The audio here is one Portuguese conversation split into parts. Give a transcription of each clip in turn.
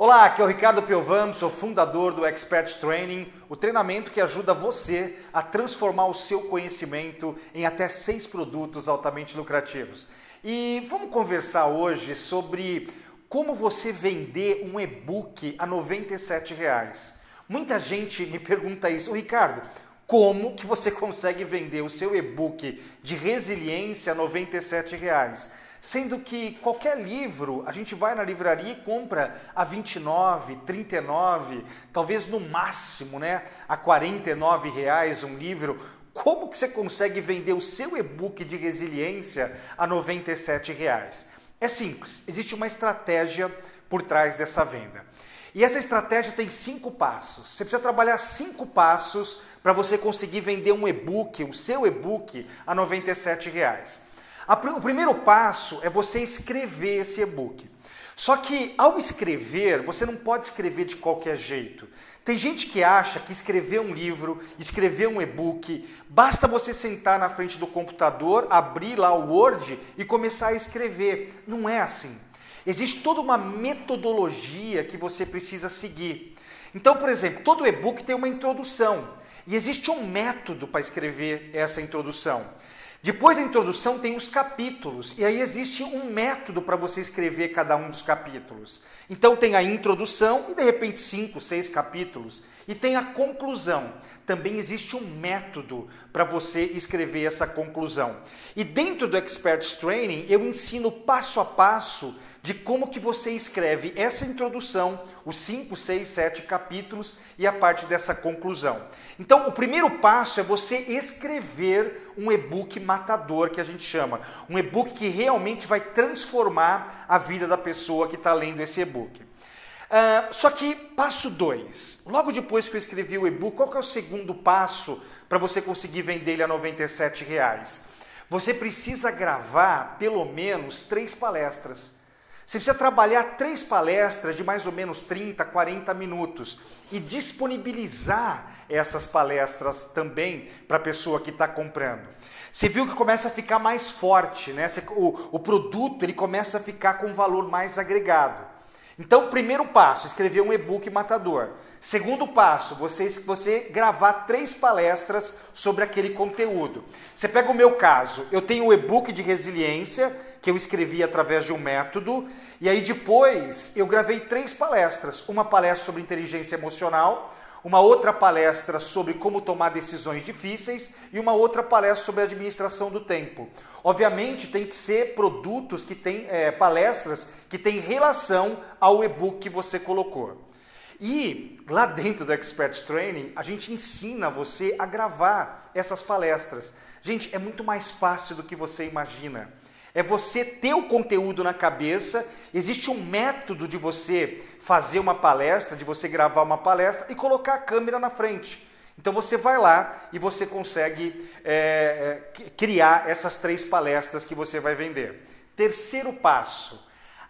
Olá, aqui é o Ricardo Piovam, sou fundador do Expert Training, o treinamento que ajuda você a transformar o seu conhecimento em até seis produtos altamente lucrativos. E vamos conversar hoje sobre como você vender um e-book a 97 reais. Muita gente me pergunta isso, Ricardo, como que você consegue vender o seu e-book de resiliência a R$ 97? Reais? Sendo que qualquer livro, a gente vai na livraria e compra a 29, 39, talvez no máximo, né, a 49 reais um livro. Como que você consegue vender o seu e-book de resiliência a 97 reais? É simples, existe uma estratégia por trás dessa venda. E essa estratégia tem cinco passos. Você precisa trabalhar cinco passos para você conseguir vender um e-book, o seu e-book, a 97 reais. O primeiro passo é você escrever esse e-book. Só que ao escrever, você não pode escrever de qualquer jeito. Tem gente que acha que escrever um livro, escrever um e-book, basta você sentar na frente do computador, abrir lá o Word e começar a escrever. Não é assim. Existe toda uma metodologia que você precisa seguir. Então, por exemplo, todo e-book tem uma introdução e existe um método para escrever essa introdução. Depois da introdução tem os capítulos, e aí existe um método para você escrever cada um dos capítulos. Então tem a introdução e de repente cinco, seis capítulos, e tem a conclusão. Também existe um método para você escrever essa conclusão. E dentro do Expert Training eu ensino passo a passo de como que você escreve essa introdução, os 5, 6, 7 capítulos e a parte dessa conclusão. Então, o primeiro passo é você escrever um e-book matador, que a gente chama. Um e-book que realmente vai transformar a vida da pessoa que está lendo esse e-book. Uh, só que passo 2, logo depois que eu escrevi o e-book, qual é o segundo passo para você conseguir vender ele a 97 reais? Você precisa gravar pelo menos três palestras. Você precisa trabalhar três palestras de mais ou menos 30, 40 minutos e disponibilizar essas palestras também para a pessoa que está comprando. Você viu que começa a ficar mais forte, né? O, o produto ele começa a ficar com um valor mais agregado. Então, primeiro passo, escrever um e-book matador. Segundo passo, você, você gravar três palestras sobre aquele conteúdo. Você pega o meu caso, eu tenho o e-book de resiliência, que eu escrevi através de um método, e aí depois eu gravei três palestras. Uma palestra sobre inteligência emocional, uma outra palestra sobre como tomar decisões difíceis e uma outra palestra sobre administração do tempo. Obviamente, tem que ser produtos que têm é, palestras que têm relação ao e-book que você colocou. E lá dentro do Expert Training, a gente ensina você a gravar essas palestras. Gente, é muito mais fácil do que você imagina. É você ter o conteúdo na cabeça. Existe um método de você fazer uma palestra, de você gravar uma palestra e colocar a câmera na frente. Então você vai lá e você consegue é, criar essas três palestras que você vai vender. Terceiro passo: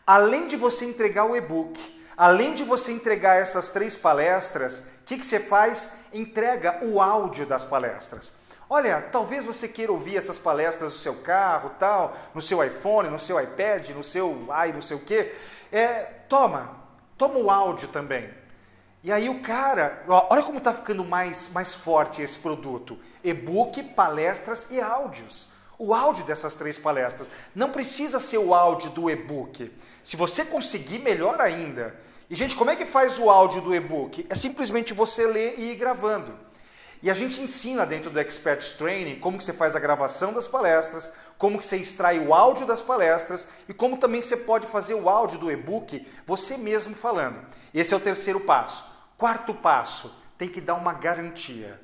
além de você entregar o e-book, além de você entregar essas três palestras, o que, que você faz? Entrega o áudio das palestras. Olha, talvez você queira ouvir essas palestras no seu carro, tal, no seu iPhone, no seu iPad, no seu ai, não sei o quê. É, toma, toma o áudio também. E aí o cara, ó, olha como está ficando mais, mais forte esse produto: e-book, palestras e áudios. O áudio dessas três palestras. Não precisa ser o áudio do e-book. Se você conseguir, melhor ainda. E, gente, como é que faz o áudio do e-book? É simplesmente você ler e ir gravando. E a gente ensina dentro do Expert Training como que você faz a gravação das palestras, como que você extrai o áudio das palestras e como também você pode fazer o áudio do e-book você mesmo falando. Esse é o terceiro passo. Quarto passo, tem que dar uma garantia.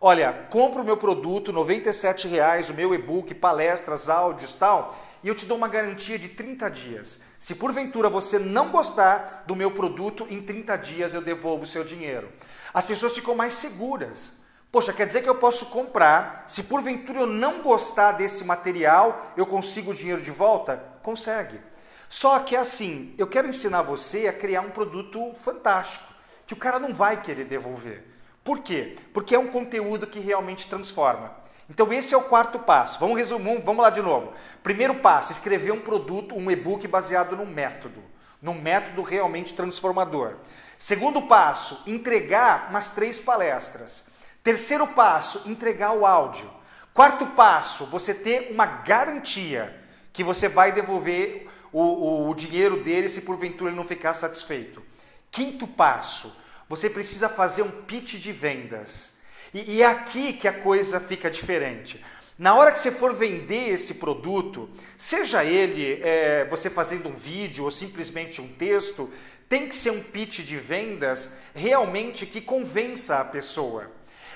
Olha, compra o meu produto, 97 reais, o meu e-book, palestras, áudios tal, e eu te dou uma garantia de 30 dias. Se porventura você não gostar do meu produto, em 30 dias eu devolvo o seu dinheiro. As pessoas ficam mais seguras. Poxa, quer dizer que eu posso comprar, se porventura eu não gostar desse material, eu consigo o dinheiro de volta? Consegue. Só que assim, eu quero ensinar você a criar um produto fantástico, que o cara não vai querer devolver. Por quê? Porque é um conteúdo que realmente transforma. Então esse é o quarto passo. Vamos resumir, vamos lá de novo. Primeiro passo, escrever um produto, um e-book baseado num método num método realmente transformador. Segundo passo, entregar umas três palestras. Terceiro passo, entregar o áudio. Quarto passo, você ter uma garantia que você vai devolver o, o, o dinheiro dele se porventura ele não ficar satisfeito. Quinto passo, você precisa fazer um pitch de vendas. E, e é aqui que a coisa fica diferente. Na hora que você for vender esse produto, seja ele é, você fazendo um vídeo ou simplesmente um texto, tem que ser um pitch de vendas realmente que convença a pessoa.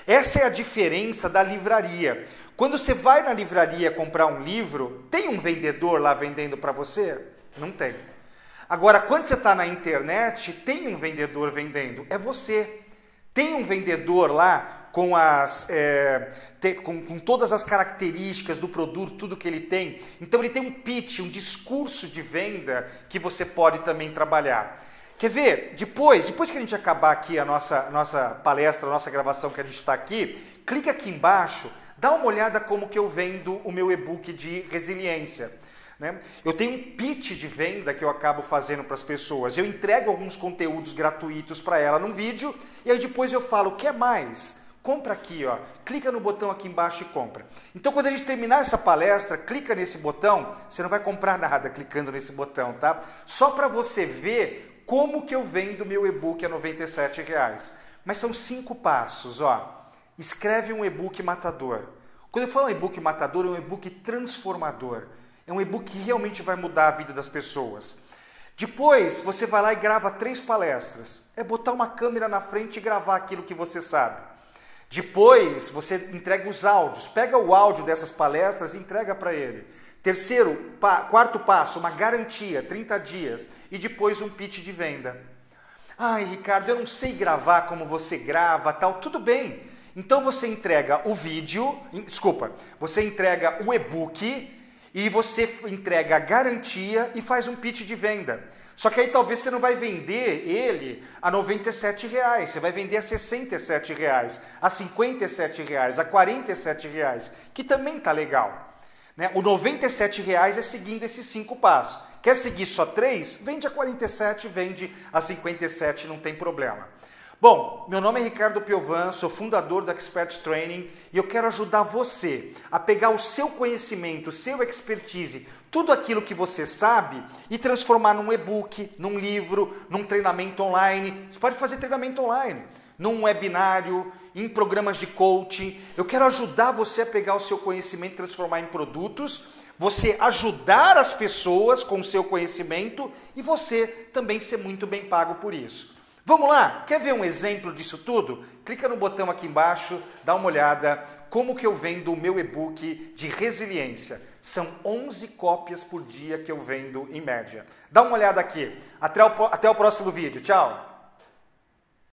Essa é a diferença da livraria. Quando você vai na livraria comprar um livro, tem um vendedor lá vendendo para você? Não tem. Agora, quando você está na internet, tem um vendedor vendendo, é você. Tem um vendedor lá com, as, é, com, com, todas as características do produto, tudo que ele tem. Então ele tem um pitch, um discurso de venda que você pode também trabalhar. Quer ver? Depois, depois que a gente acabar aqui a nossa, nossa palestra, a nossa gravação que a gente está aqui, clica aqui embaixo, dá uma olhada como que eu vendo o meu e-book de resiliência. Né? Eu tenho um pitch de venda que eu acabo fazendo para as pessoas. Eu entrego alguns conteúdos gratuitos para ela num vídeo e aí depois eu falo: quer mais? Compra aqui, ó. Clica no botão aqui embaixo e compra. Então, quando a gente terminar essa palestra, clica nesse botão. Você não vai comprar nada clicando nesse botão, tá? Só para você ver como que eu vendo meu e-book a R$ reais. Mas são cinco passos, ó. Escreve um e-book matador. Quando eu falo e-book matador, é um e-book transformador. É um e-book que realmente vai mudar a vida das pessoas. Depois, você vai lá e grava três palestras. É botar uma câmera na frente e gravar aquilo que você sabe. Depois, você entrega os áudios. Pega o áudio dessas palestras e entrega para ele. Terceiro, pa, quarto passo, uma garantia, 30 dias. E depois um pitch de venda. Ai, Ricardo, eu não sei gravar como você grava, tal. Tudo bem. Então você entrega o vídeo, desculpa, você entrega o e-book e você entrega a garantia e faz um pitch de venda. Só que aí talvez você não vai vender ele a 97 reais, você vai vender a 67 reais, a 57 reais, a 47 reais, que também tá legal. Né? O 97 reais é seguindo esses cinco passos. Quer seguir só três? Vende a 47, vende a 57, não tem problema. Bom, meu nome é Ricardo Piovan, sou fundador da Expert Training e eu quero ajudar você a pegar o seu conhecimento, seu expertise, tudo aquilo que você sabe e transformar num e-book, num livro, num treinamento online. Você pode fazer treinamento online, num webinário, em programas de coaching. Eu quero ajudar você a pegar o seu conhecimento e transformar em produtos, você ajudar as pessoas com o seu conhecimento e você também ser muito bem pago por isso. Vamos lá? Quer ver um exemplo disso tudo? Clica no botão aqui embaixo, dá uma olhada como que eu vendo o meu e-book de resiliência. São 11 cópias por dia que eu vendo em média. Dá uma olhada aqui. Até o, até o próximo vídeo. Tchau!